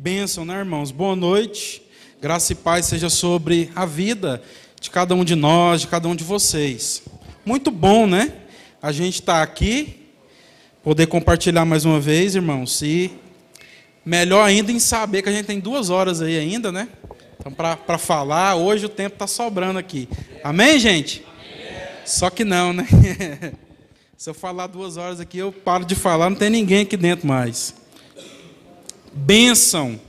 Bênção, né, irmãos? Boa noite. Graça e paz seja sobre a vida de cada um de nós, de cada um de vocês. Muito bom, né? A gente está aqui, poder compartilhar mais uma vez, irmãos. E melhor ainda em saber que a gente tem duas horas aí ainda, né? Então, para falar, hoje o tempo está sobrando aqui. Amém, gente? Só que não, né? Se eu falar duas horas aqui, eu paro de falar, não tem ninguém aqui dentro mais. Bênção.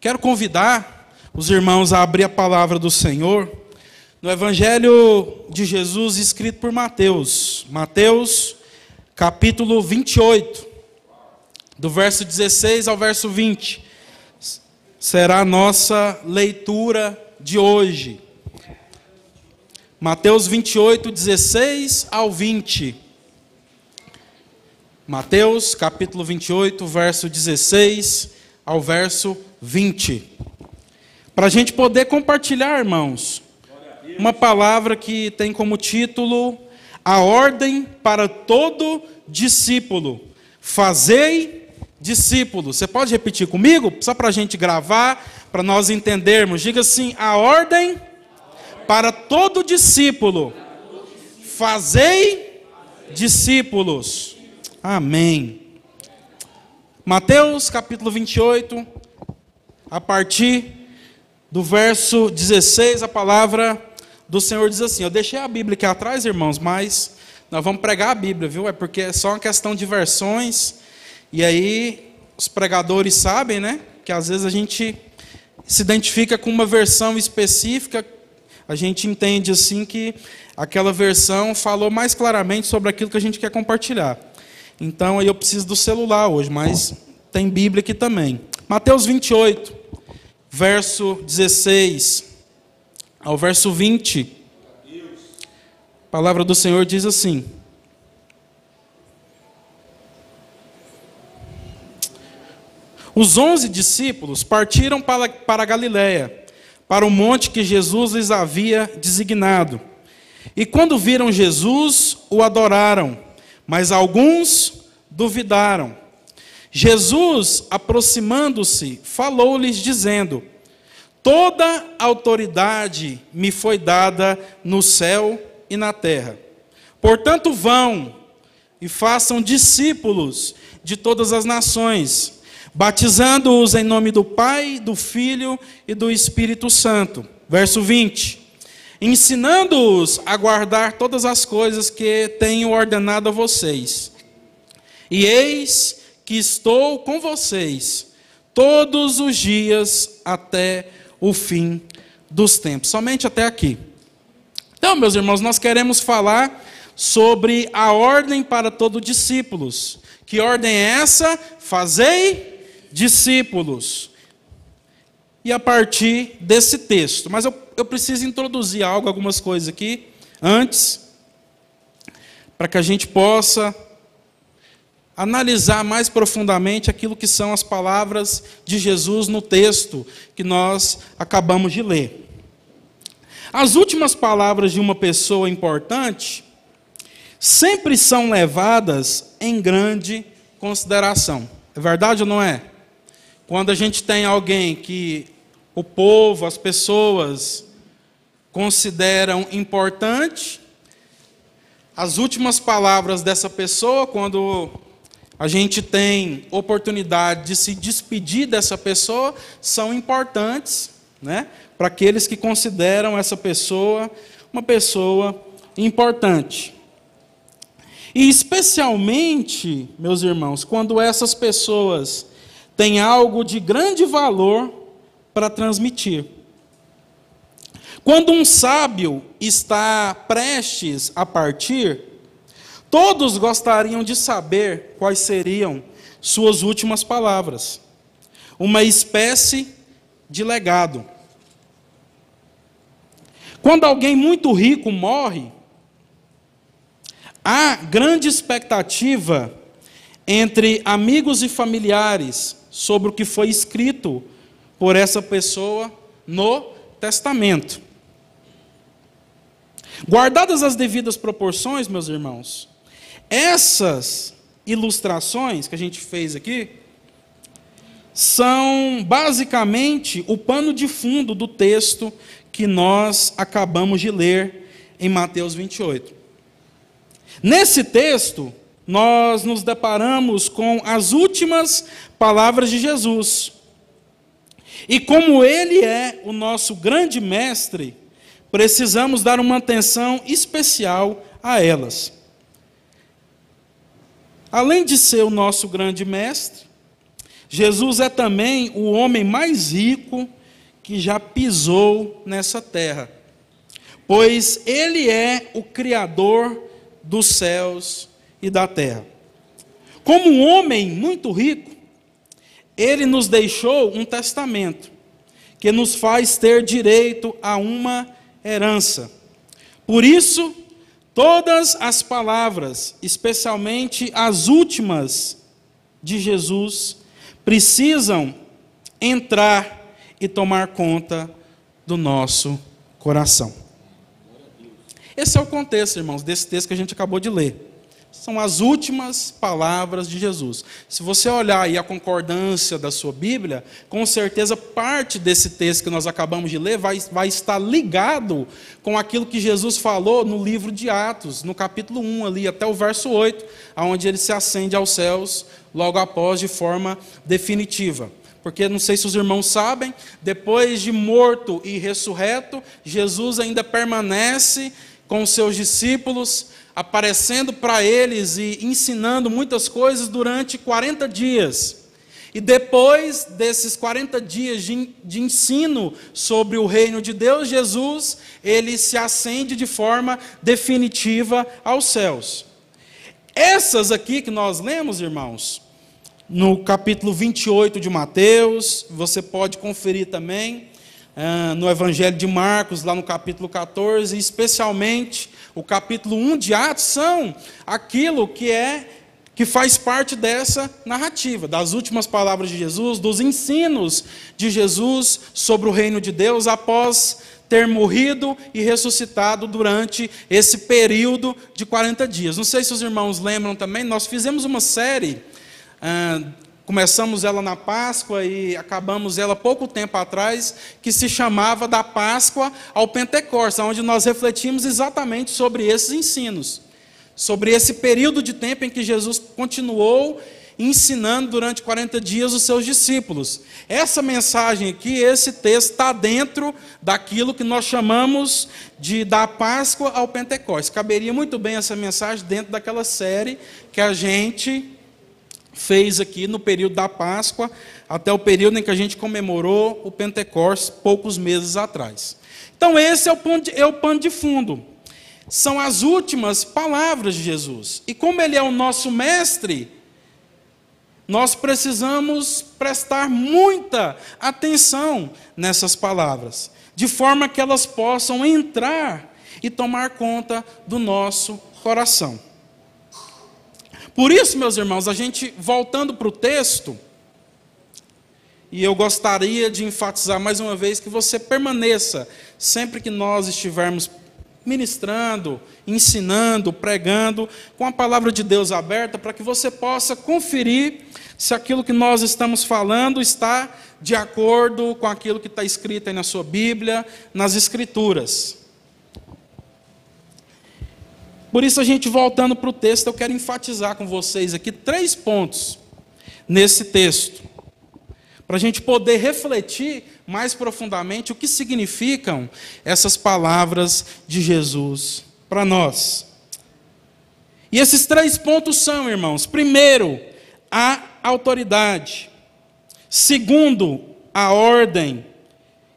Quero convidar os irmãos a abrir a palavra do Senhor no Evangelho de Jesus escrito por Mateus. Mateus, capítulo 28, do verso 16 ao verso 20. Será a nossa leitura de hoje. Mateus 28, 16 ao 20. Mateus, capítulo 28, verso 16 ao verso 20. Para a gente poder compartilhar, irmãos, uma palavra que tem como título A Ordem para Todo Discípulo. Fazei discípulos. Você pode repetir comigo? Só para a gente gravar, para nós entendermos. Diga assim: A ordem para todo discípulo, fazei discípulos. Amém. Mateus capítulo 28, a partir do verso 16, a palavra do Senhor diz assim: Eu deixei a Bíblia aqui atrás, irmãos, mas nós vamos pregar a Bíblia, viu? É porque é só uma questão de versões, e aí os pregadores sabem, né? Que às vezes a gente se identifica com uma versão específica a gente entende assim que aquela versão falou mais claramente sobre aquilo que a gente quer compartilhar. Então aí eu preciso do celular hoje, mas tem Bíblia aqui também. Mateus 28, verso 16 ao verso 20. A palavra do Senhor diz assim: Os onze discípulos partiram para, para Galiléia para o monte que Jesus lhes havia designado. E quando viram Jesus, o adoraram, mas alguns duvidaram. Jesus, aproximando-se, falou-lhes, dizendo: Toda autoridade me foi dada no céu e na terra. Portanto, vão e façam discípulos de todas as nações batizando-os em nome do Pai, do Filho e do Espírito Santo. Verso 20. Ensinando-os a guardar todas as coisas que tenho ordenado a vocês. E eis que estou com vocês todos os dias até o fim dos tempos. Somente até aqui. Então, meus irmãos, nós queremos falar sobre a ordem para todos discípulos. Que ordem é essa? Fazei discípulos. E a partir desse texto. Mas eu, eu preciso introduzir algo, algumas coisas aqui, antes, para que a gente possa analisar mais profundamente aquilo que são as palavras de Jesus no texto que nós acabamos de ler. As últimas palavras de uma pessoa importante sempre são levadas em grande consideração. É verdade ou não é? Quando a gente tem alguém que o povo, as pessoas consideram importante, as últimas palavras dessa pessoa, quando a gente tem oportunidade de se despedir dessa pessoa, são importantes, né? Para aqueles que consideram essa pessoa uma pessoa importante. E especialmente, meus irmãos, quando essas pessoas tem algo de grande valor para transmitir. Quando um sábio está prestes a partir, todos gostariam de saber quais seriam suas últimas palavras. Uma espécie de legado. Quando alguém muito rico morre, há grande expectativa entre amigos e familiares sobre o que foi escrito por essa pessoa no testamento. Guardadas as devidas proporções, meus irmãos, essas ilustrações que a gente fez aqui são basicamente o pano de fundo do texto que nós acabamos de ler em Mateus 28. Nesse texto, nós nos deparamos com as últimas palavras de Jesus. E como ele é o nosso grande mestre, precisamos dar uma atenção especial a elas. Além de ser o nosso grande mestre, Jesus é também o homem mais rico que já pisou nessa terra, pois ele é o Criador dos céus e da terra. Como um homem muito rico, ele nos deixou um testamento que nos faz ter direito a uma herança. Por isso, todas as palavras, especialmente as últimas de Jesus, precisam entrar e tomar conta do nosso coração. Esse é o contexto, irmãos, desse texto que a gente acabou de ler. São as últimas palavras de Jesus. Se você olhar aí a concordância da sua Bíblia, com certeza parte desse texto que nós acabamos de ler vai, vai estar ligado com aquilo que Jesus falou no livro de Atos, no capítulo 1, ali até o verso 8, onde ele se acende aos céus logo após de forma definitiva. Porque não sei se os irmãos sabem, depois de morto e ressurreto, Jesus ainda permanece com seus discípulos, aparecendo para eles e ensinando muitas coisas durante 40 dias. E depois desses 40 dias de, de, ensino sobre o reino de Deus, Jesus, ele se acende de forma definitiva aos céus. Essas aqui que nós lemos, irmãos, no capítulo 28 de Mateus, você pode conferir também uh, no Evangelho de Marcos, lá no capítulo 14, especialmente o capítulo 1 de Atos, são aquilo que é que faz parte dessa narrativa, das últimas palavras de Jesus, dos ensinos de Jesus sobre o reino de Deus após ter morrido e ressuscitado durante esse período de 40 dias. Não sei se os irmãos lembram também, nós fizemos uma série ah, começamos ela na Páscoa e acabamos ela pouco tempo atrás, que se chamava da Páscoa ao Pentecostes, onde nós refletimos exatamente sobre esses ensinos, sobre esse período de tempo em que Jesus continuou ensinando durante 40 dias os seus discípulos. Essa mensagem aqui, esse texto, está dentro daquilo que nós chamamos de da Páscoa ao Pentecostes. Caberia muito bem essa mensagem dentro daquela série que a gente fez aqui no período da Páscoa, até o período em que a gente comemorou o Pentecostes, poucos meses atrás. Então, esse é o, pano de, é o pano de fundo. São as últimas palavras de Jesus. E como Ele é o nosso mestre, nós precisamos prestar muita atenção nessas palavras, de forma que elas possam entrar e tomar conta do nosso coração. Por isso, meus irmãos, a gente, voltando para o texto, e eu gostaria de enfatizar mais uma vez que você permaneça, sempre que nós estivermos ministrando, ensinando, pregando, com a palavra de Deus aberta, para que você possa conferir se aquilo que nós estamos falando está de acordo com aquilo que está escrito aí na sua Bíblia, nas Escrituras. Por isso, a gente voltando para o texto, eu quero enfatizar com vocês aqui três pontos nesse texto, para a gente poder refletir mais profundamente o que significam essas palavras de Jesus para nós. E esses três pontos são, irmãos: primeiro, a autoridade, segundo, a ordem,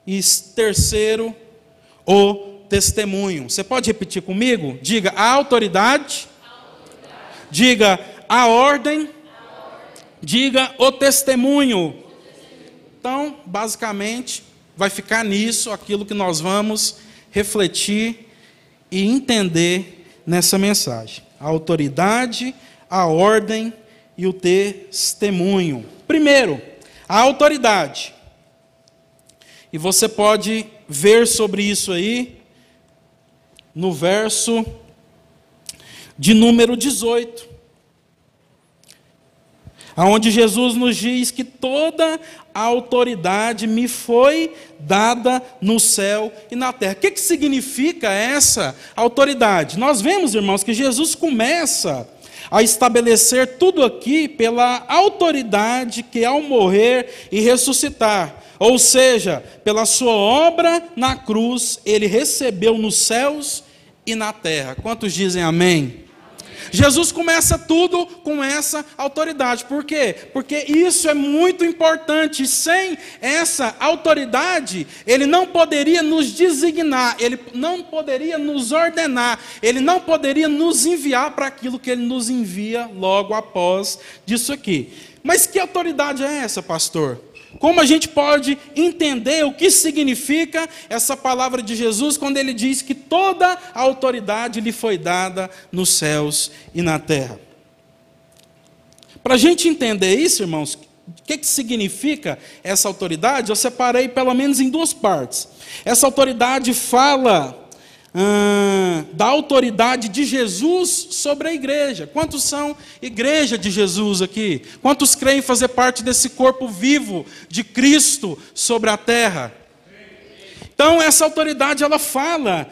e terceiro, o testemunho. Você pode repetir comigo? Diga a autoridade, autoridade. diga a ordem, a ordem, diga o testemunho. Então, basicamente, vai ficar nisso aquilo que nós vamos refletir e entender nessa mensagem: a autoridade, a ordem e o testemunho. Primeiro, a autoridade. E você pode ver sobre isso aí no verso de número 18. Onde Jesus nos diz que toda a autoridade me foi dada no céu e na terra. O que, que significa essa autoridade? Nós vemos, irmãos, que Jesus começa a estabelecer tudo aqui pela autoridade que, ao morrer e ressuscitar, ou seja, pela sua obra na cruz, ele recebeu nos céus e na terra. Quantos dizem amém? Jesus começa tudo com essa autoridade. Por quê? Porque isso é muito importante. Sem essa autoridade, ele não poderia nos designar, ele não poderia nos ordenar, ele não poderia nos enviar para aquilo que ele nos envia logo após disso aqui. Mas que autoridade é essa, pastor? Como a gente pode entender o que significa essa palavra de Jesus quando ele diz que toda a autoridade lhe foi dada nos céus e na terra? Para a gente entender isso, irmãos, o que, que significa essa autoridade? Eu separei pelo menos em duas partes. Essa autoridade fala da autoridade de Jesus sobre a igreja. Quantos são igreja de Jesus aqui? Quantos creem fazer parte desse corpo vivo de Cristo sobre a terra? Então, essa autoridade, ela fala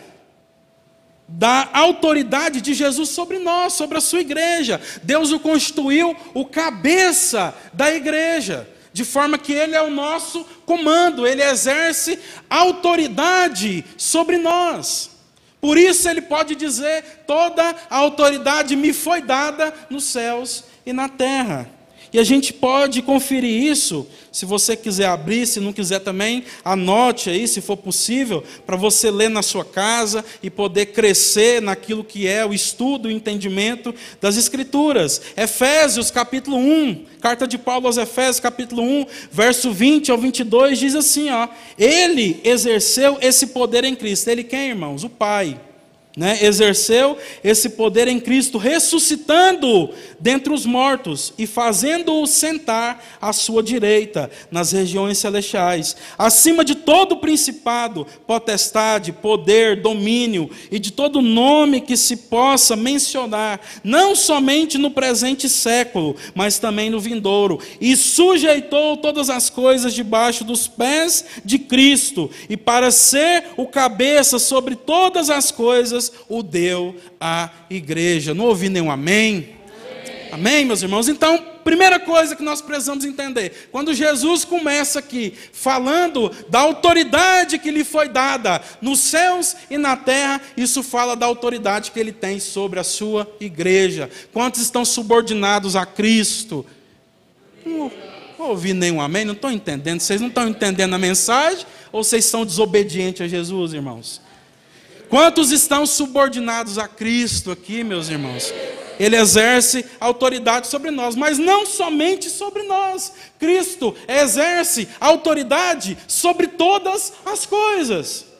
da autoridade de Jesus sobre nós, sobre a sua igreja. Deus o constituiu o cabeça da igreja, de forma que ele é o nosso comando, ele exerce autoridade sobre nós. Por isso ele pode dizer: toda a autoridade me foi dada nos céus e na terra. E a gente pode conferir isso, se você quiser abrir, se não quiser também, anote aí, se for possível, para você ler na sua casa e poder crescer naquilo que é o estudo, o entendimento das Escrituras. Efésios capítulo 1, carta de Paulo aos Efésios capítulo 1, verso 20 ao 22, diz assim: ó, Ele exerceu esse poder em Cristo. Ele quem, irmãos? O Pai né, exerceu esse poder em Cristo, ressuscitando dentre os mortos e fazendo-o sentar à sua direita nas regiões celestiais, acima de todo principado, potestade, poder, domínio e de todo nome que se possa mencionar, não somente no presente século, mas também no vindouro, e sujeitou todas as coisas debaixo dos pés de Cristo, e para ser o cabeça sobre todas as coisas o deu à igreja. Não ouvi nenhum amém? amém? Meus irmãos? Então, primeira coisa que nós precisamos entender: quando Jesus começa aqui falando da autoridade que lhe foi dada nos céus e na terra, isso fala da autoridade que ele tem sobre a sua igreja. Quantos estão subordinados a Cristo? Não ouvi nenhum amém, não estou entendendo. Vocês não estão entendendo a mensagem? Ou vocês são desobedientes a Jesus, irmãos? Quantos estão subordinados a Cristo aqui, meus irmãos? Ele exerce autoridade sobre nós, mas não somente sobre nós. Cristo exerce autoridade sobre todas as coisas.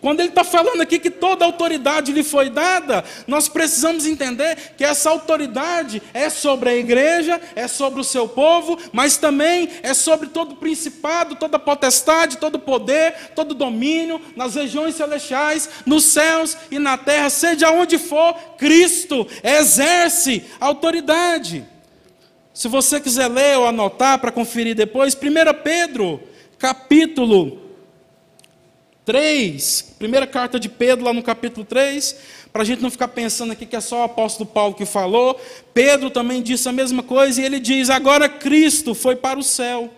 Quando ele está falando aqui que toda autoridade lhe foi dada, nós precisamos entender que essa autoridade é sobre a igreja, é sobre o seu povo, mas também é sobre todo principado, toda potestade, todo poder, todo domínio nas regiões celestiais, nos céus e na terra, seja onde for, Cristo exerce autoridade. Se você quiser ler ou anotar para conferir depois, 1 Pedro, capítulo 3, primeira carta de Pedro, lá no capítulo 3, para a gente não ficar pensando aqui que é só o apóstolo Paulo que falou, Pedro também disse a mesma coisa, e ele diz: Agora Cristo foi para o céu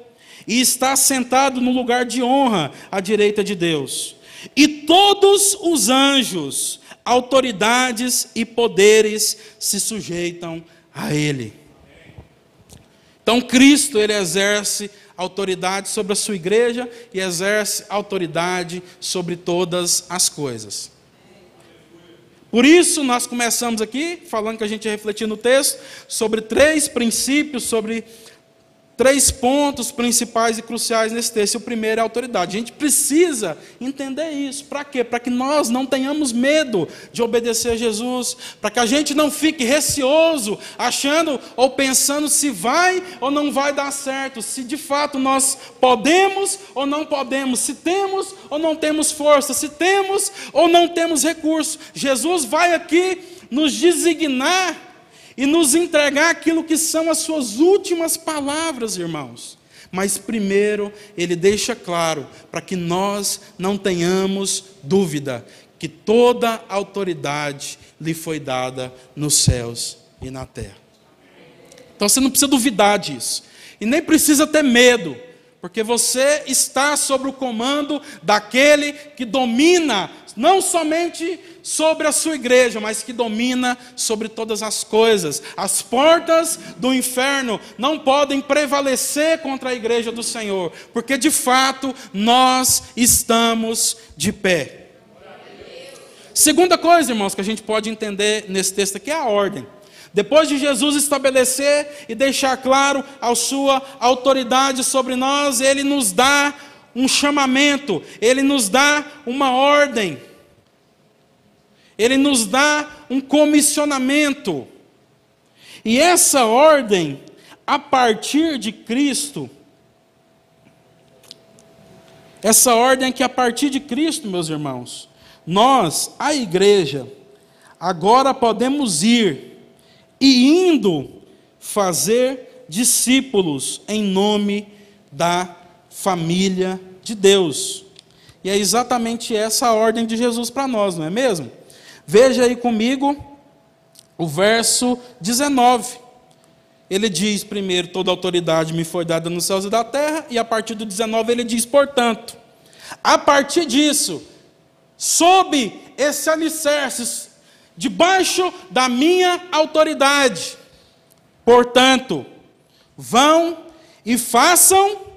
e está sentado no lugar de honra à direita de Deus, e todos os anjos, autoridades e poderes se sujeitam a Ele. Então Cristo, ele exerce autoridade sobre a sua igreja e exerce autoridade sobre todas as coisas. Por isso, nós começamos aqui, falando que a gente ia refletir no texto, sobre três princípios, sobre três pontos principais e cruciais nesse texto. O primeiro é a autoridade. A gente precisa entender isso. Para quê? Para que nós não tenhamos medo de obedecer a Jesus, para que a gente não fique receoso, achando ou pensando se vai ou não vai dar certo, se de fato nós podemos ou não podemos, se temos ou não temos força, se temos ou não temos recurso. Jesus vai aqui nos designar e nos entregar aquilo que são as suas últimas palavras, irmãos. Mas primeiro, ele deixa claro para que nós não tenhamos dúvida que toda autoridade lhe foi dada nos céus e na terra. Então você não precisa duvidar disso. E nem precisa ter medo, porque você está sob o comando daquele que domina não somente sobre a sua igreja, mas que domina sobre todas as coisas. As portas do inferno não podem prevalecer contra a igreja do Senhor, porque de fato nós estamos de pé. Segunda coisa, irmãos, que a gente pode entender nesse texto aqui é a ordem. Depois de Jesus estabelecer e deixar claro a sua autoridade sobre nós, ele nos dá um chamamento, ele nos dá uma ordem, ele nos dá um comissionamento. E essa ordem, a partir de Cristo, essa ordem é que a partir de Cristo, meus irmãos, nós, a igreja, agora podemos ir e indo fazer discípulos em nome da família de Deus. E é exatamente essa a ordem de Jesus para nós, não é mesmo? Veja aí comigo o verso 19. Ele diz primeiro: toda autoridade me foi dada nos céus e da terra, e a partir do 19 ele diz, portanto, a partir disso, sob esse alicerce, debaixo da minha autoridade. Portanto, vão e façam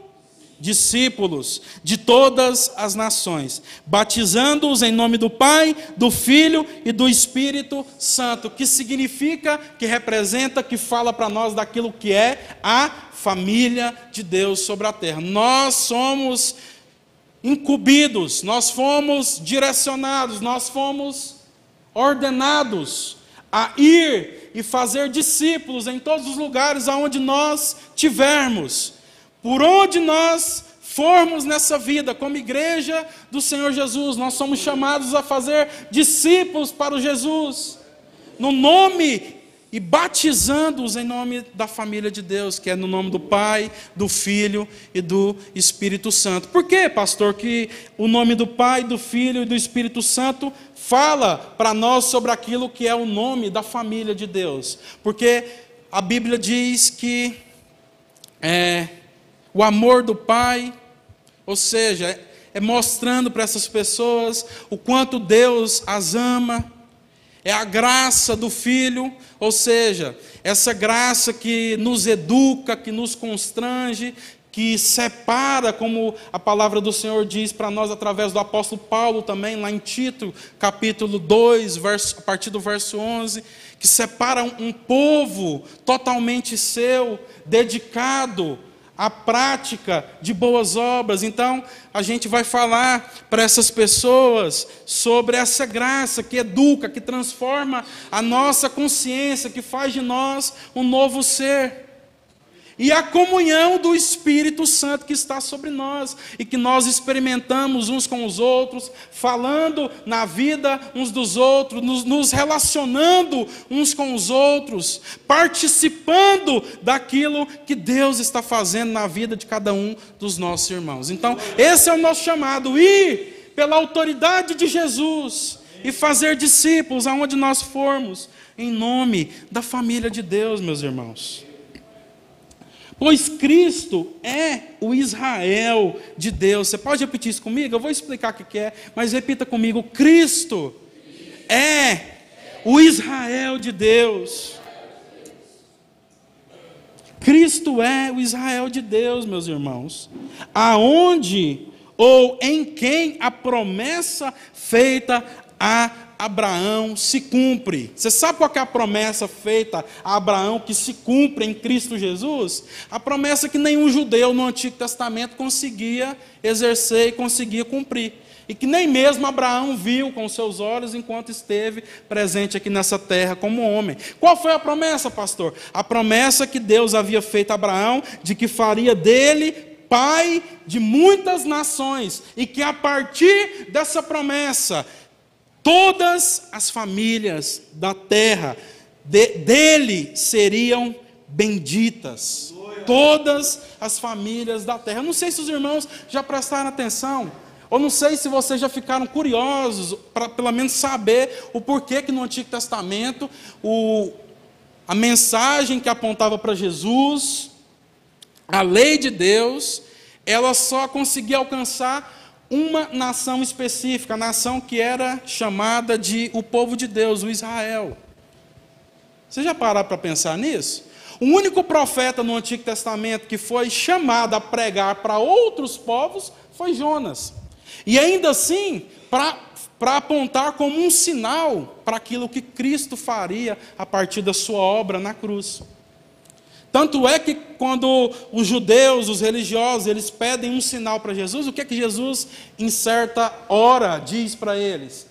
discípulos de todas as nações, batizando-os em nome do Pai, do Filho e do Espírito Santo, que significa, que representa, que fala para nós daquilo que é a família de Deus sobre a terra. Nós somos incumbidos, nós fomos direcionados, nós fomos ordenados a ir e fazer discípulos em todos os lugares aonde nós tivermos. Por onde nós formos nessa vida, como igreja do Senhor Jesus, nós somos chamados a fazer discípulos para o Jesus, no nome e batizando-os em nome da família de Deus, que é no nome do Pai, do Filho e do Espírito Santo. Por que, pastor, que o nome do Pai, do Filho e do Espírito Santo fala para nós sobre aquilo que é o nome da família de Deus? Porque a Bíblia diz que é, o amor do Pai, ou seja, é mostrando para essas pessoas o quanto Deus as ama. É a graça do Filho, ou seja, essa graça que nos educa, que nos constrange, que separa, como a palavra do Senhor diz para nós através do apóstolo Paulo também, lá em Tito, capítulo 2, verso, a partir do verso 11, que separa um, um povo totalmente seu, dedicado a prática de boas obras. Então, a gente vai falar para essas pessoas sobre essa graça que educa, que transforma a nossa consciência, que faz de nós um novo ser e a comunhão do Espírito Santo que está sobre nós e que nós experimentamos uns com os outros, falando na vida uns dos outros, nos, nos, relacionando uns com os outros, participando daquilo que Deus está fazendo na vida de cada um dos nossos irmãos. Então, esse é o nosso chamado: ir pela autoridade de Jesus e fazer discípulos aonde nós formos, em nome da família de Deus, meus irmãos. Pois Cristo é o Israel de Deus. Você pode repetir isso comigo? Eu vou explicar o que é, mas repita comigo: Cristo é o Israel de Deus. Cristo é o Israel de Deus, meus irmãos. Aonde ou em quem a promessa feita a Abraão se cumpre. Você sabe qual é a promessa feita a Abraão que se cumpre em Cristo Jesus? A promessa que nenhum judeu no Antigo Testamento conseguia exercer e conseguia cumprir. E que nem mesmo Abraão viu com seus olhos enquanto esteve presente aqui nessa terra como homem. Qual foi a promessa, pastor? A promessa que Deus havia feito a Abraão de que faria dele pai de muitas nações e que a partir dessa promessa todas as famílias da terra de, dele seriam benditas todas as famílias da terra. Eu não sei se os irmãos já prestaram atenção, ou não sei se vocês já ficaram curiosos para pelo menos saber o porquê que no Antigo Testamento o, a mensagem que apontava para Jesus, a lei de Deus, ela só conseguia alcançar uma nação específica, a nação que era chamada de o povo de Deus, o Israel. Você já pararam para pensar nisso? O único profeta no Antigo Testamento que foi chamado a pregar para outros povos foi Jonas. E ainda assim, para apontar como um sinal para aquilo que Cristo faria a partir da sua obra na cruz. Tanto é que quando os judeus, os religiosos, eles pedem um sinal para Jesus, o que é que Jesus, em certa hora, diz para eles?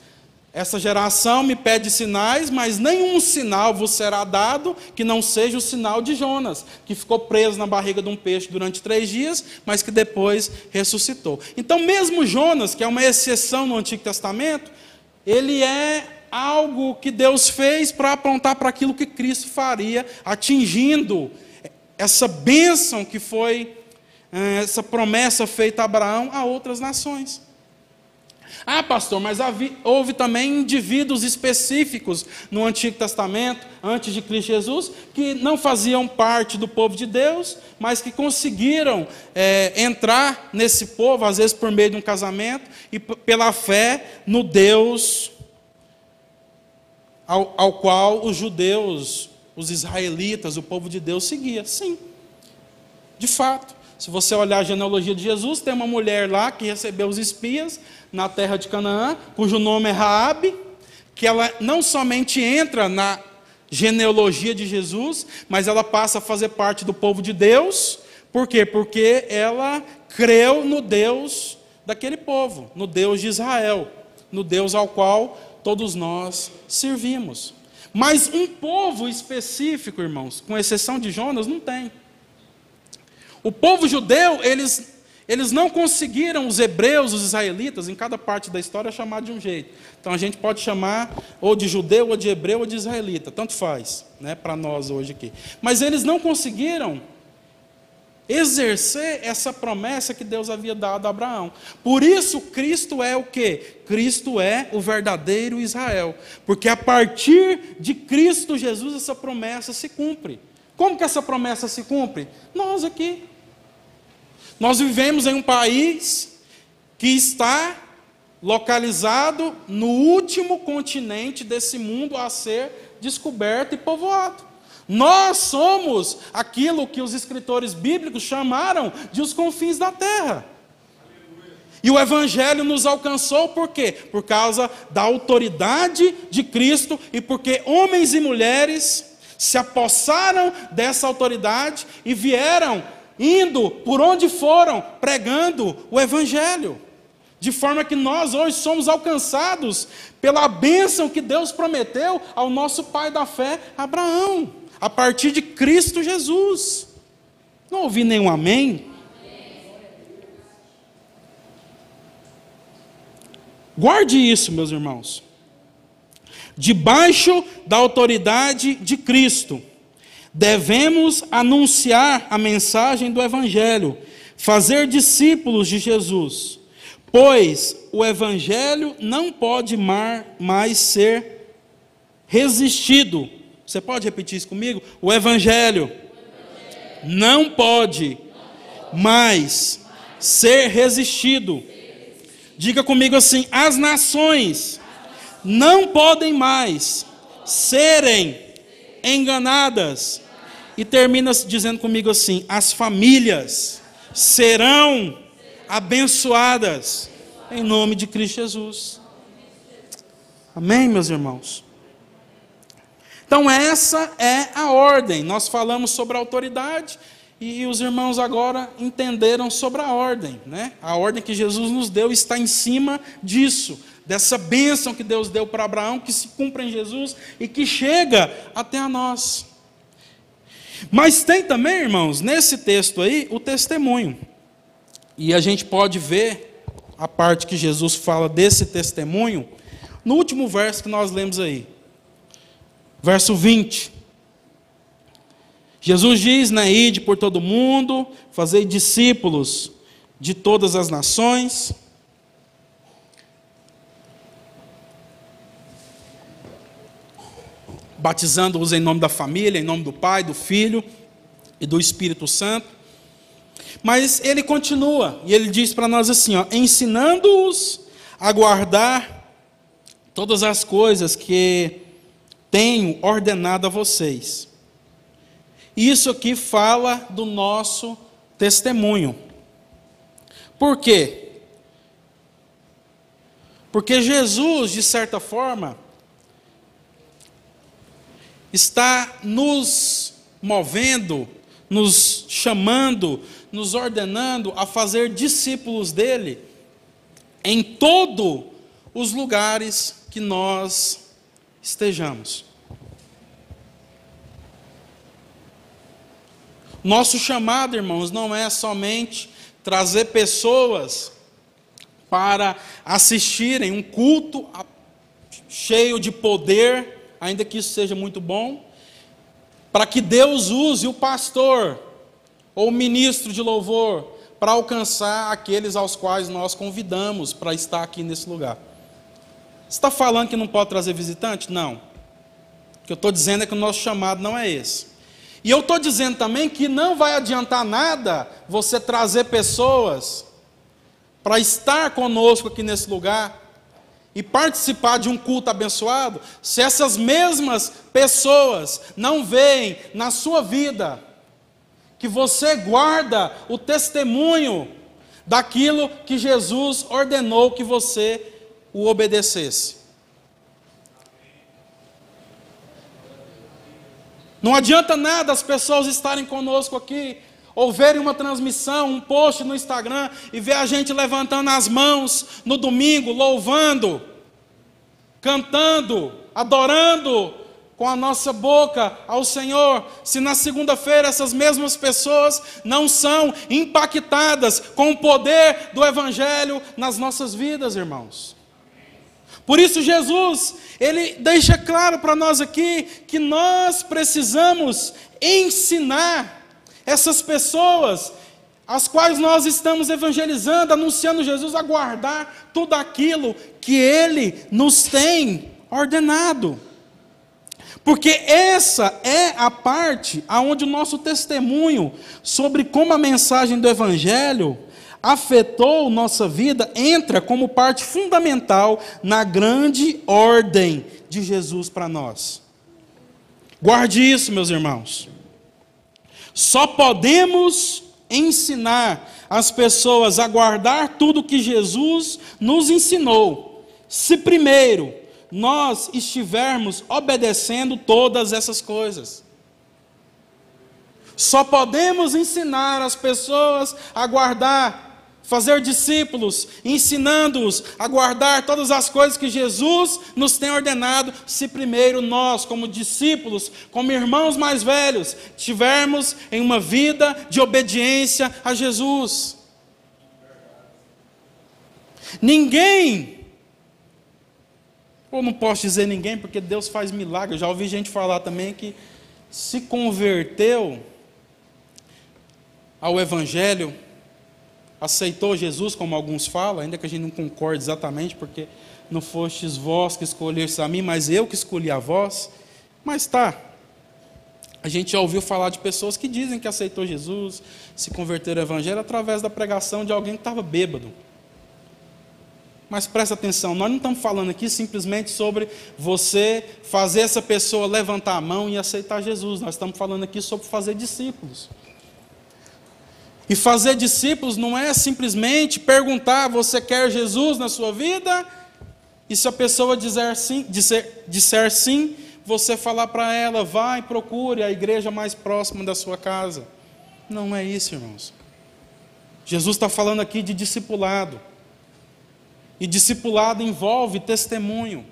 Essa geração me pede sinais, mas nenhum sinal vos será dado que não seja o sinal de Jonas, que ficou preso na barriga de um peixe durante três dias, mas que depois ressuscitou. Então, mesmo Jonas, que é uma exceção no Antigo Testamento, ele é algo que Deus fez para apontar para aquilo que Cristo faria, atingindo essa bênção que foi, eh, essa promessa feita a Abraão a outras nações. Ah, pastor, mas houve também indivíduos específicos no Antigo Testamento, antes de Cristo Jesus, que não faziam parte do povo de Deus, mas que conseguiram é, entrar nesse povo, às vezes por meio de um casamento, e pela fé no Deus ao, ao qual os judeus, os israelitas, o povo de Deus seguia. Sim, de fato. Se você olhar a genealogia de Jesus, tem uma mulher lá que recebeu os espias na terra de Canaã, cujo nome é Raabe, que ela não somente entra na genealogia de Jesus, mas ela passa a fazer parte do povo de Deus. Por quê? Porque ela creu no Deus daquele povo, no Deus de Israel, no Deus ao qual todos nós servimos. Mas um povo específico, irmãos, com exceção de Jonas, não tem. O povo judeu, eles, eles não conseguiram, os hebreus, os israelitas, em cada parte da história, chamar de um jeito. Então a gente pode chamar ou de judeu, ou de hebreu, ou de israelita, tanto faz, né, para nós hoje aqui. Mas eles não conseguiram exercer essa promessa que Deus havia dado a Abraão. Por isso Cristo é o que? Cristo é o verdadeiro Israel, porque a partir de Cristo Jesus essa promessa se cumpre. Como que essa promessa se cumpre? Nós aqui. Nós vivemos em um país que está localizado no último continente desse mundo a ser descoberto e povoado. Nós somos aquilo que os escritores bíblicos chamaram de os confins da terra. E o Evangelho nos alcançou por quê? Por causa da autoridade de Cristo e porque homens e mulheres se apossaram dessa autoridade e vieram indo por onde foram, pregando o Evangelho. De forma que nós hoje somos alcançados pela bênção que Deus prometeu ao nosso pai da fé, Abraão, a partir de Cristo Jesus. Não ouvi nenhum amém? Guarde isso, meus irmãos. Debaixo da autoridade de Cristo devemos anunciar a mensagem do Evangelho, fazer discípulos de Jesus, pois o Evangelho não pode mais ser resistido. Você pode repetir isso comigo? O Evangelho não pode mais ser resistido. Diga comigo assim: as nações não podem mais serem enganadas e termina dizendo comigo assim: as famílias serão abençoadas em nome de Cristo Jesus. Amém, meus irmãos? Então, essa é a ordem. Nós falamos sobre a autoridade e os irmãos agora entenderam sobre a ordem. Né? A ordem que Jesus nos deu está em cima disso, dessa bênção que Deus deu para Abraão, que se cumpre em Jesus e que chega até a nós. Mas tem também, irmãos, nesse texto aí, o testemunho. E a gente pode ver a parte que Jesus fala desse testemunho no último verso que nós lemos aí. Verso 20. Jesus diz, né, ide por todo mundo, fazei discípulos de todas as nações. Batizando-os em nome da família, em nome do Pai, do Filho e do Espírito Santo. Mas ele continua, e ele diz para nós assim: ensinando-os a guardar todas as coisas que tenho ordenado a vocês. Isso aqui fala do nosso testemunho. Por quê? Porque Jesus, de certa forma, está nos movendo, nos chamando, nos ordenando a fazer discípulos dele em todos os lugares que nós estejamos. Nosso chamado, irmãos, não é somente trazer pessoas para assistirem um culto cheio de poder, ainda que isso seja muito bom, para que Deus use o pastor ou o ministro de louvor para alcançar aqueles aos quais nós convidamos para estar aqui nesse lugar. Está falando que não pode trazer visitante? Não. O que eu estou dizendo é que o nosso chamado não é esse. E eu estou dizendo também que não vai adiantar nada você trazer pessoas para estar conosco aqui nesse lugar e participar de um culto abençoado, se essas mesmas pessoas não veem na sua vida que você guarda o testemunho daquilo que Jesus ordenou que você o obedecesse. Não adianta nada as pessoas estarem conosco aqui, ou verem uma transmissão, um post no Instagram e ver a gente levantando as mãos no domingo, louvando, cantando, adorando com a nossa boca ao Senhor, se na segunda-feira essas mesmas pessoas não são impactadas com o poder do Evangelho nas nossas vidas, irmãos. Por isso, Jesus, ele deixa claro para nós aqui que nós precisamos ensinar essas pessoas, as quais nós estamos evangelizando, anunciando Jesus, a guardar tudo aquilo que ele nos tem ordenado. Porque essa é a parte aonde o nosso testemunho sobre como a mensagem do evangelho afetou nossa vida entra como parte fundamental na grande ordem de Jesus para nós. Guarde isso, meus irmãos. Só podemos ensinar as pessoas a guardar tudo que Jesus nos ensinou, se primeiro nós estivermos obedecendo todas essas coisas. Só podemos ensinar as pessoas a guardar fazer discípulos, ensinando-os a guardar todas as coisas que Jesus nos tem ordenado, se primeiro nós, como discípulos, como irmãos mais velhos, tivermos em uma vida de obediência a Jesus. Ninguém, ou não posso dizer ninguém, porque Deus faz milagre, eu já ouvi gente falar também que se converteu ao Evangelho aceitou Jesus, como alguns falam, ainda que a gente não concorde exatamente, porque não fostes vós que escolhestes a mim, mas eu que escolhi a vós. Mas tá. A gente já ouviu falar de pessoas que dizem que aceitou Jesus, se converteram ao Evangelho através da pregação de alguém que estava bêbado. Mas presta atenção, nós não estamos falando aqui simplesmente sobre você fazer essa pessoa levantar a mão e aceitar Jesus. Nós estamos falando aqui sobre fazer discípulos. E fazer discípulos não é simplesmente perguntar: você quer Jesus na sua vida? E se a pessoa dizer sim, disser, disser sim, você falar para ela: vai, procure a igreja mais próxima da sua casa. Não é isso, irmãos. Jesus está falando aqui de discipulado. E discipulado envolve testemunho.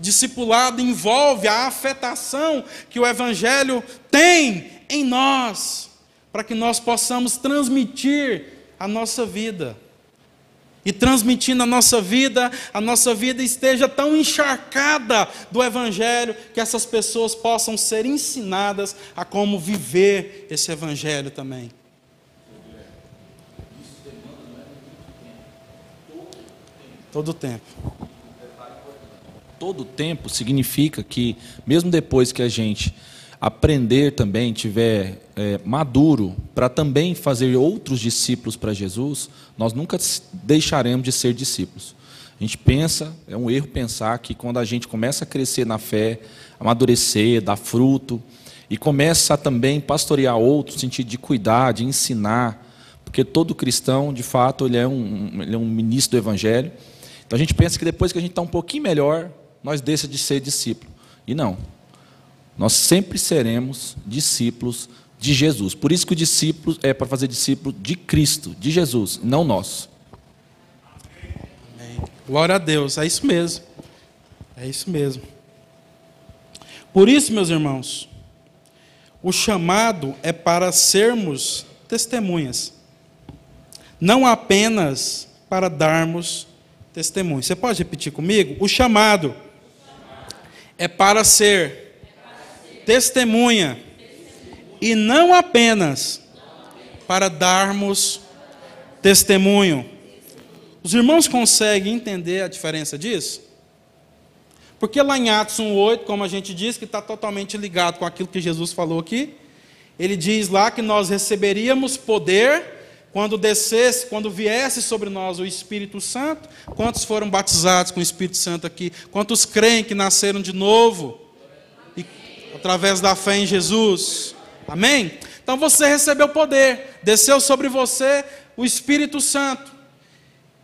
Discipulado envolve a afetação que o Evangelho tem em nós para que nós possamos transmitir a nossa vida. e transmitindo a nossa vida, a nossa vida esteja tão encharcada do Evangelho que essas pessoas possam ser ensinadas a como viver esse Evangelho também. Todo tempo. Todo tempo significa que, mesmo depois que a gente aprender também, tiver é, maduro para também fazer outros discípulos para Jesus, nós nunca deixaremos de ser discípulos. A gente pensa, é um erro pensar que quando a gente começa a crescer na fé, amadurecer, dar fruto, e começa a também pastorear outros, sentido de cuidar, de ensinar, porque todo cristão, de fato, ele é um, ele é um ministro do Evangelho. Então a gente pensa que depois que a gente está um pouquinho melhor, nós deixa de ser discípulo. E não. Nós sempre seremos discípulos de Jesus. Por isso que o discípulo é para fazer discípulo de Cristo, de Jesus, não nós. Amém. Glória a Deus, é isso mesmo. É isso mesmo. Por isso, meus irmãos, o chamado é para sermos testemunhas, não apenas para darmos testemunho. Você pode repetir comigo? O chamado é para ser testemunha, e não apenas para darmos testemunho. Os irmãos conseguem entender a diferença disso? Porque lá em Atos 1,8, como a gente diz, que está totalmente ligado com aquilo que Jesus falou aqui, ele diz lá que nós receberíamos poder quando descesse, quando viesse sobre nós o Espírito Santo. Quantos foram batizados com o Espírito Santo aqui? Quantos creem que nasceram de novo? Através da fé em Jesus. Amém? Então você recebeu poder, desceu sobre você o Espírito Santo.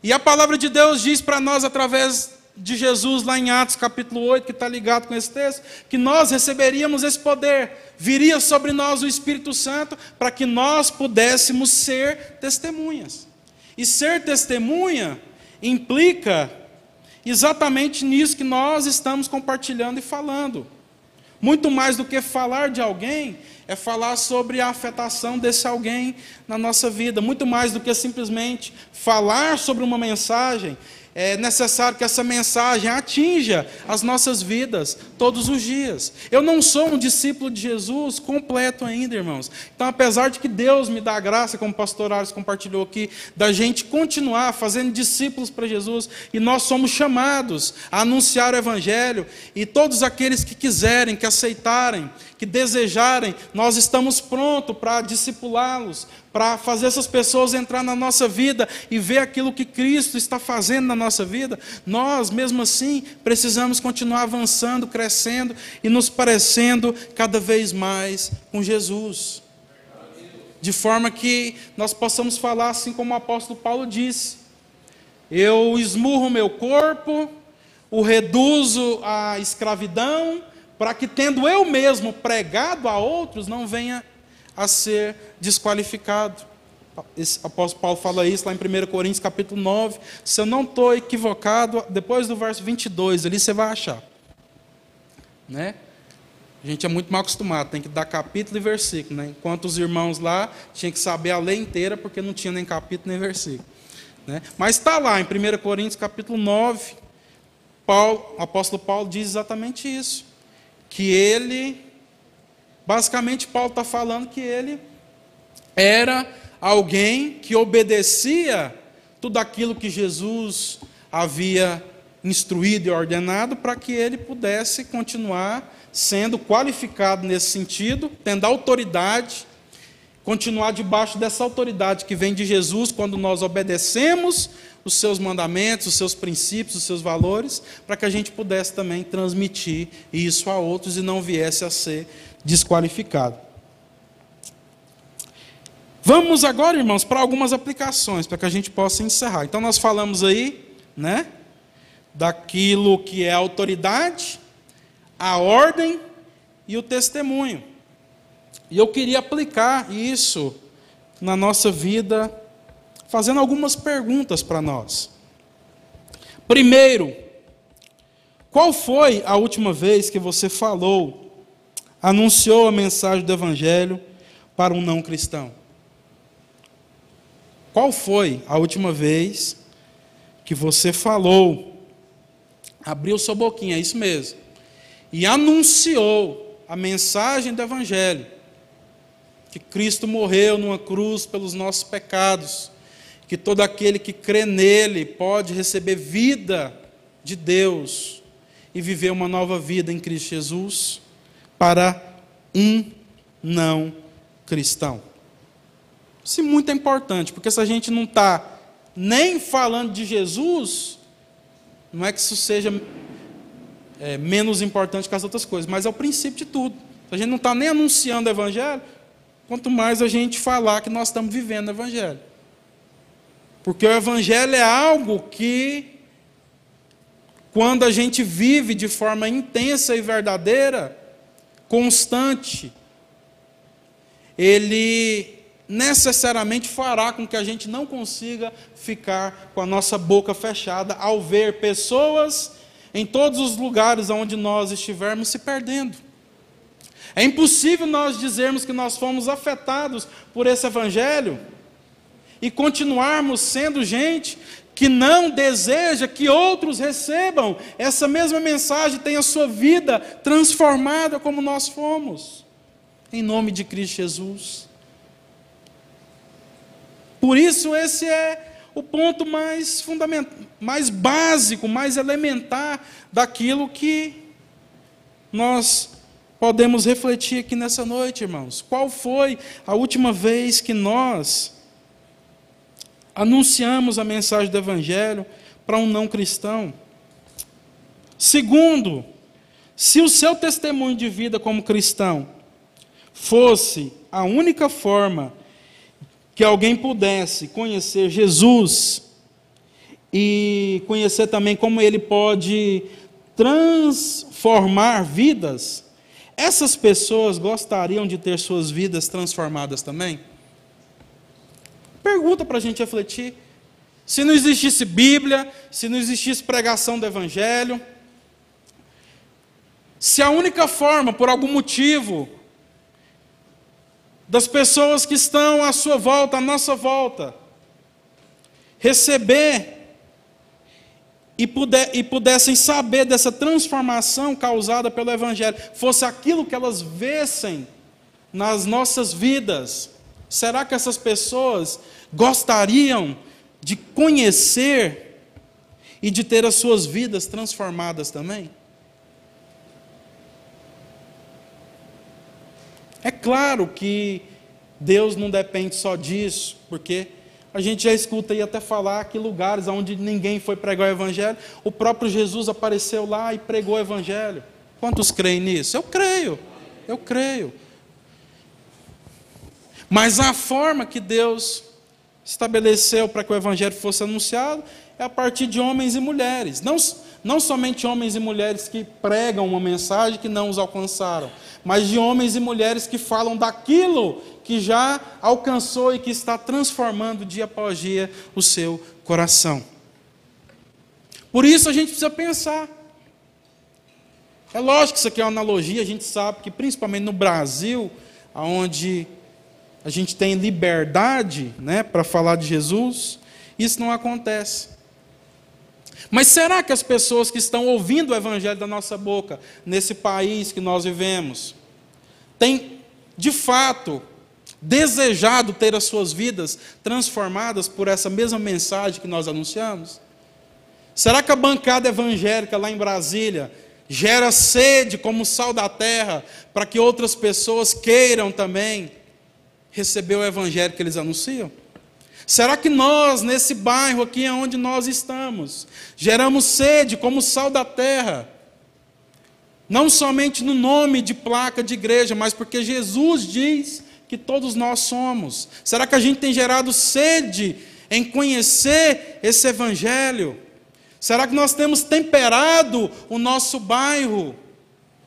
E a palavra de Deus diz para nós, através de Jesus, lá em Atos capítulo 8, que está ligado com esse texto, que nós receberíamos esse poder, viria sobre nós o Espírito Santo, para que nós pudéssemos ser testemunhas. E ser testemunha implica exatamente nisso que nós estamos compartilhando e falando. Muito mais do que falar de alguém, é falar sobre a afetação desse alguém na nossa vida. Muito mais do que simplesmente falar sobre uma mensagem, é necessário que essa mensagem atinja as nossas vidas todos os dias. Eu não sou um discípulo de Jesus completo ainda, irmãos. Então, apesar de que Deus me dá a graça, como o pastor Ares compartilhou aqui, da gente continuar fazendo discípulos para Jesus, e nós somos chamados a anunciar o Evangelho, e todos aqueles que quiserem, que aceitarem, que desejarem, nós estamos prontos para discipulá-los, para fazer essas pessoas entrar na nossa vida e ver aquilo que Cristo está fazendo na nossa vida. Nós, mesmo assim, precisamos continuar avançando, crescendo e nos parecendo cada vez mais com Jesus. De forma que nós possamos falar assim como o apóstolo Paulo disse: Eu esmurro meu corpo, o reduzo à escravidão, para que, tendo eu mesmo pregado a outros, não venha a ser desqualificado. Esse apóstolo Paulo fala isso lá em 1 Coríntios capítulo 9. Se eu não estou equivocado, depois do verso 22, ali você vai achar. Né? A gente é muito mal acostumado, tem que dar capítulo e versículo. Né? Enquanto os irmãos lá tinham que saber a lei inteira, porque não tinha nem capítulo nem versículo. Né? Mas está lá em 1 Coríntios capítulo 9, Paulo, o apóstolo Paulo diz exatamente isso que ele, basicamente, Paulo está falando que ele era alguém que obedecia tudo aquilo que Jesus havia instruído e ordenado para que ele pudesse continuar sendo qualificado nesse sentido, tendo autoridade, continuar debaixo dessa autoridade que vem de Jesus quando nós obedecemos os seus mandamentos, os seus princípios, os seus valores, para que a gente pudesse também transmitir isso a outros e não viesse a ser desqualificado. Vamos agora, irmãos, para algumas aplicações, para que a gente possa encerrar. Então, nós falamos aí, né, daquilo que é a autoridade, a ordem e o testemunho. E eu queria aplicar isso na nossa vida fazendo algumas perguntas para nós. Primeiro, qual foi a última vez que você falou, anunciou a mensagem do Evangelho para um não cristão? Qual foi a última vez que você falou, abriu sua boquinha, é isso mesmo, e anunciou a mensagem do Evangelho, que Cristo morreu numa cruz pelos nossos pecados, que todo aquele que crê nele pode receber vida de Deus e viver uma nova vida em Cristo Jesus para um não cristão. Isso é muito importante, porque se a gente não está nem falando de Jesus, não é que isso seja é, menos importante que as outras coisas, mas é o princípio de tudo. Se a gente não está nem anunciando o Evangelho, quanto mais a gente falar que nós estamos vivendo o Evangelho. Porque o Evangelho é algo que, quando a gente vive de forma intensa e verdadeira, constante, ele necessariamente fará com que a gente não consiga ficar com a nossa boca fechada ao ver pessoas em todos os lugares onde nós estivermos se perdendo. É impossível nós dizermos que nós fomos afetados por esse evangelho e continuarmos sendo gente que não deseja que outros recebam essa mesma mensagem, tenha sua vida transformada como nós fomos. Em nome de Cristo Jesus. Por isso, esse é o ponto mais fundamental, mais básico, mais elementar daquilo que nós podemos refletir aqui nessa noite, irmãos. Qual foi a última vez que nós anunciamos a mensagem do Evangelho para um não cristão. Segundo, se o seu testemunho de vida como cristão fosse a única forma que alguém pudesse conhecer Jesus e conhecer também como ele pode transformar vidas, essas pessoas gostariam de ter suas vidas transformadas também? Pergunta para a gente refletir. Se não existisse Bíblia, se não existisse pregação do Evangelho, se a única forma, por algum motivo, das pessoas que estão à sua volta, à nossa volta, receber e, puder, e pudessem saber dessa transformação causada pelo Evangelho, fosse aquilo que elas vissem nas nossas vidas, será que essas pessoas gostariam de conhecer e de ter as suas vidas transformadas também? É claro que Deus não depende só disso, porque a gente já escuta aí até falar que lugares onde ninguém foi pregar o Evangelho, o próprio Jesus apareceu lá e pregou o Evangelho. Quantos creem nisso? Eu creio, eu creio. Mas a forma que Deus estabeleceu para que o evangelho fosse anunciado é a partir de homens e mulheres. Não, não somente homens e mulheres que pregam uma mensagem que não os alcançaram, mas de homens e mulheres que falam daquilo que já alcançou e que está transformando dia após dia o seu coração. Por isso a gente precisa pensar. É lógico que isso aqui é uma analogia, a gente sabe que principalmente no Brasil, onde a gente tem liberdade né, para falar de Jesus, isso não acontece. Mas será que as pessoas que estão ouvindo o evangelho da nossa boca, nesse país que nós vivemos, têm, de fato, desejado ter as suas vidas transformadas por essa mesma mensagem que nós anunciamos? Será que a bancada evangélica lá em Brasília gera sede como sal da terra para que outras pessoas queiram também receber o evangelho que eles anunciam? Será que nós, nesse bairro aqui onde nós estamos, geramos sede como sal da terra? Não somente no nome de placa de igreja, mas porque Jesus diz que todos nós somos. Será que a gente tem gerado sede em conhecer esse evangelho? Será que nós temos temperado o nosso bairro,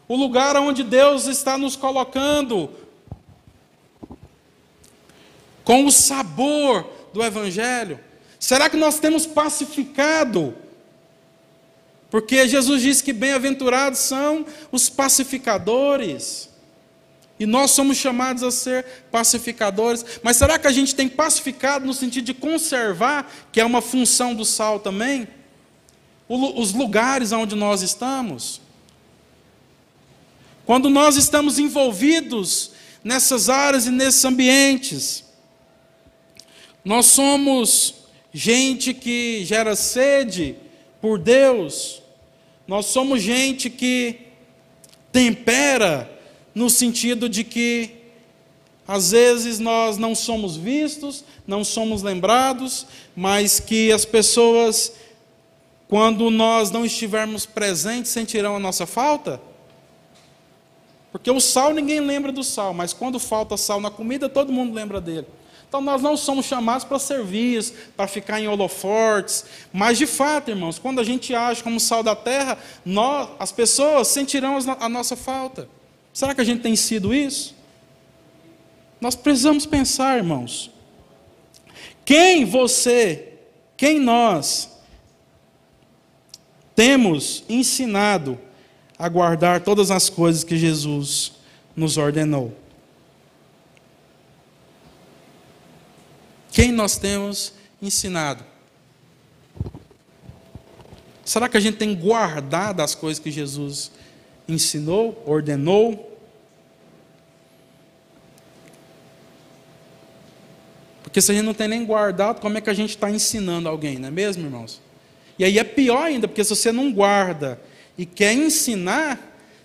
o lugar onde Deus está nos colocando, com o sabor do Evangelho? Será que nós temos pacificado? Porque Jesus disse que bem-aventurados são os pacificadores. E nós somos chamados a ser pacificadores. Mas será que a gente tem pacificado no sentido de conservar, que é uma função do sal também? Os lugares onde nós estamos? Quando nós estamos envolvidos nessas áreas e nesses ambientes, nós somos gente que gera sede por Deus, nós somos gente que tempera no sentido de que às vezes nós não somos vistos, não somos lembrados, mas que as pessoas, quando nós não estivermos presentes, sentirão a nossa falta. Porque o sal ninguém lembra do sal, mas quando falta sal na comida, todo mundo lembra dele. Então nós não somos chamados para servir, para ficar em holofortes, mas de fato, irmãos, quando a gente age como sal da terra, nós, as pessoas sentirão a nossa falta. Será que a gente tem sido isso? Nós precisamos pensar, irmãos. Quem você, quem nós temos ensinado a guardar todas as coisas que Jesus nos ordenou? Quem nós temos ensinado? Será que a gente tem guardado as coisas que Jesus ensinou, ordenou? Porque se a gente não tem nem guardado, como é que a gente está ensinando alguém, não é mesmo, irmãos? E aí é pior ainda, porque se você não guarda e quer ensinar,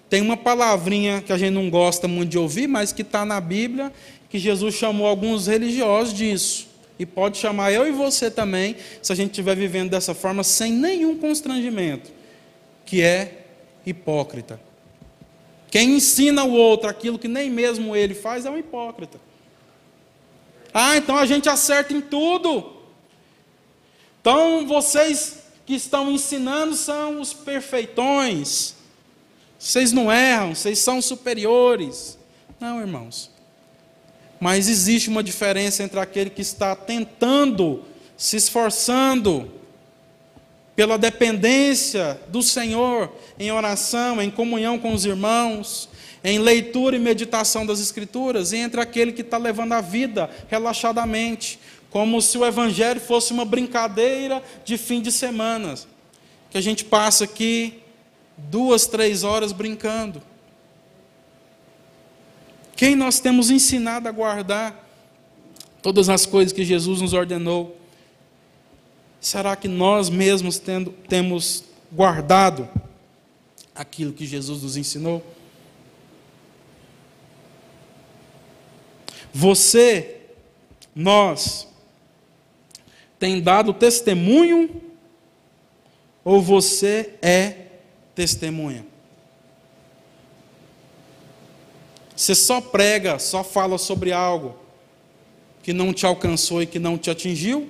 tem uma palavrinha que a gente não gosta muito de ouvir, mas que está na Bíblia, que Jesus chamou alguns religiosos disso. E pode chamar eu e você também, se a gente estiver vivendo dessa forma, sem nenhum constrangimento, que é hipócrita. Quem ensina o outro aquilo que nem mesmo ele faz é um hipócrita. Ah, então a gente acerta em tudo. Então vocês que estão ensinando são os perfeitões. Vocês não erram, vocês são superiores. Não, irmãos. Mas existe uma diferença entre aquele que está tentando, se esforçando pela dependência do Senhor em oração, em comunhão com os irmãos, em leitura e meditação das Escrituras, e entre aquele que está levando a vida relaxadamente, como se o Evangelho fosse uma brincadeira de fim de semana, que a gente passa aqui duas, três horas brincando. Quem nós temos ensinado a guardar todas as coisas que Jesus nos ordenou? Será que nós mesmos tendo, temos guardado aquilo que Jesus nos ensinou? Você, nós, tem dado testemunho ou você é testemunha? Você só prega, só fala sobre algo que não te alcançou e que não te atingiu?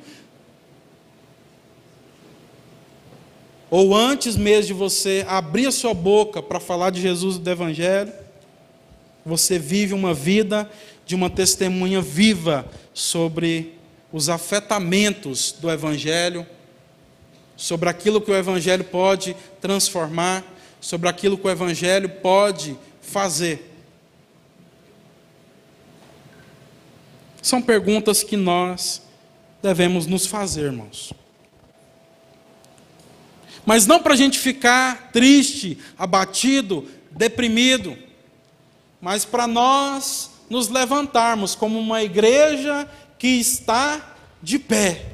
Ou antes mesmo de você abrir a sua boca para falar de Jesus e do Evangelho, você vive uma vida de uma testemunha viva sobre os afetamentos do Evangelho, sobre aquilo que o Evangelho pode transformar, sobre aquilo que o Evangelho pode fazer. São perguntas que nós devemos nos fazer, irmãos. Mas não para a gente ficar triste, abatido, deprimido, mas para nós nos levantarmos como uma igreja que está de pé.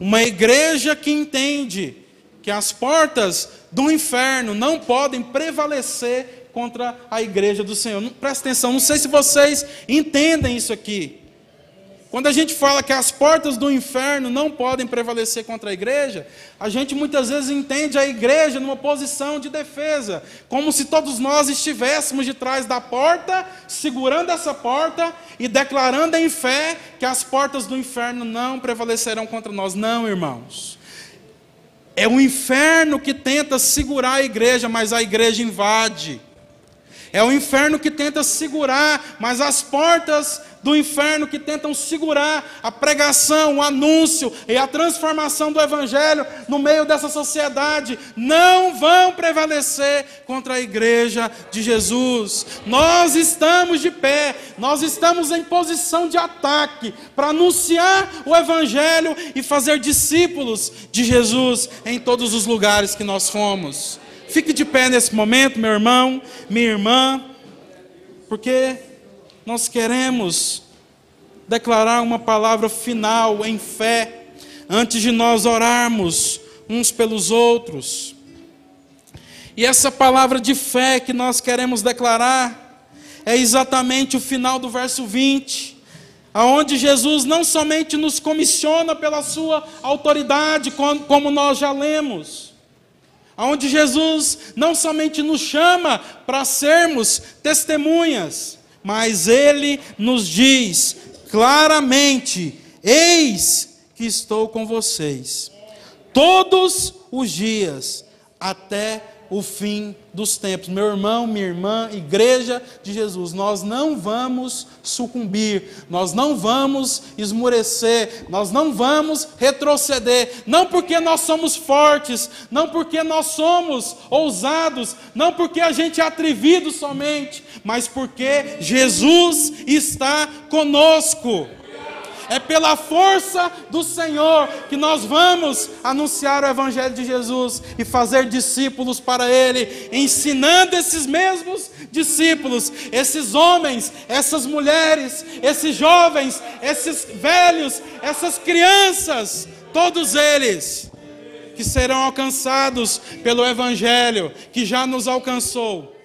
Uma igreja que entende que as portas do inferno não podem prevalecer contra a igreja do Senhor. Presta atenção, não sei se vocês entendem isso aqui. Quando a gente fala que as portas do inferno não podem prevalecer contra a igreja, a gente muitas vezes entende a igreja numa posição de defesa, como se todos nós estivéssemos de trás da porta, segurando essa porta e declarando em fé que as portas do inferno não prevalecerão contra nós. Não, irmãos. É o inferno que tenta segurar a igreja, mas a igreja invade. É o inferno que tenta segurar, mas as portas do inferno que tentam segurar a pregação, o anúncio e a transformação do Evangelho no meio dessa sociedade não vão prevalecer contra a igreja de Jesus. Nós estamos de pé, nós estamos em posição de ataque para anunciar o Evangelho e fazer discípulos de Jesus em todos os lugares que nós fomos. Fique de pé nesse momento, meu irmão, minha irmã, porque nós queremos declarar uma palavra final em fé, antes de nós orarmos uns pelos outros. E essa palavra de fé que nós queremos declarar é exatamente o final do verso 20, aonde Jesus não somente nos comissiona pela sua autoridade, como nós já lemos, onde Jesus não somente nos chama para sermos testemunhas, mas ele nos diz claramente: Eis que estou com vocês todos os dias até o fim dos tempos. Meu irmão, minha irmã, igreja de Jesus, nós não vamos sucumbir, nós não vamos esmurecer, nós não vamos retroceder, não porque nós somos fortes, não porque nós somos ousados, não porque a gente é atrevido somente, mas porque Jesus está conosco. É pela força do Senhor que nós vamos anunciar o Evangelho de Jesus e fazer discípulos para Ele, ensinando esses mesmos discípulos, esses homens, essas mulheres, esses jovens, esses velhos, essas crianças, todos eles que serão alcançados pelo Evangelho que já nos alcançou.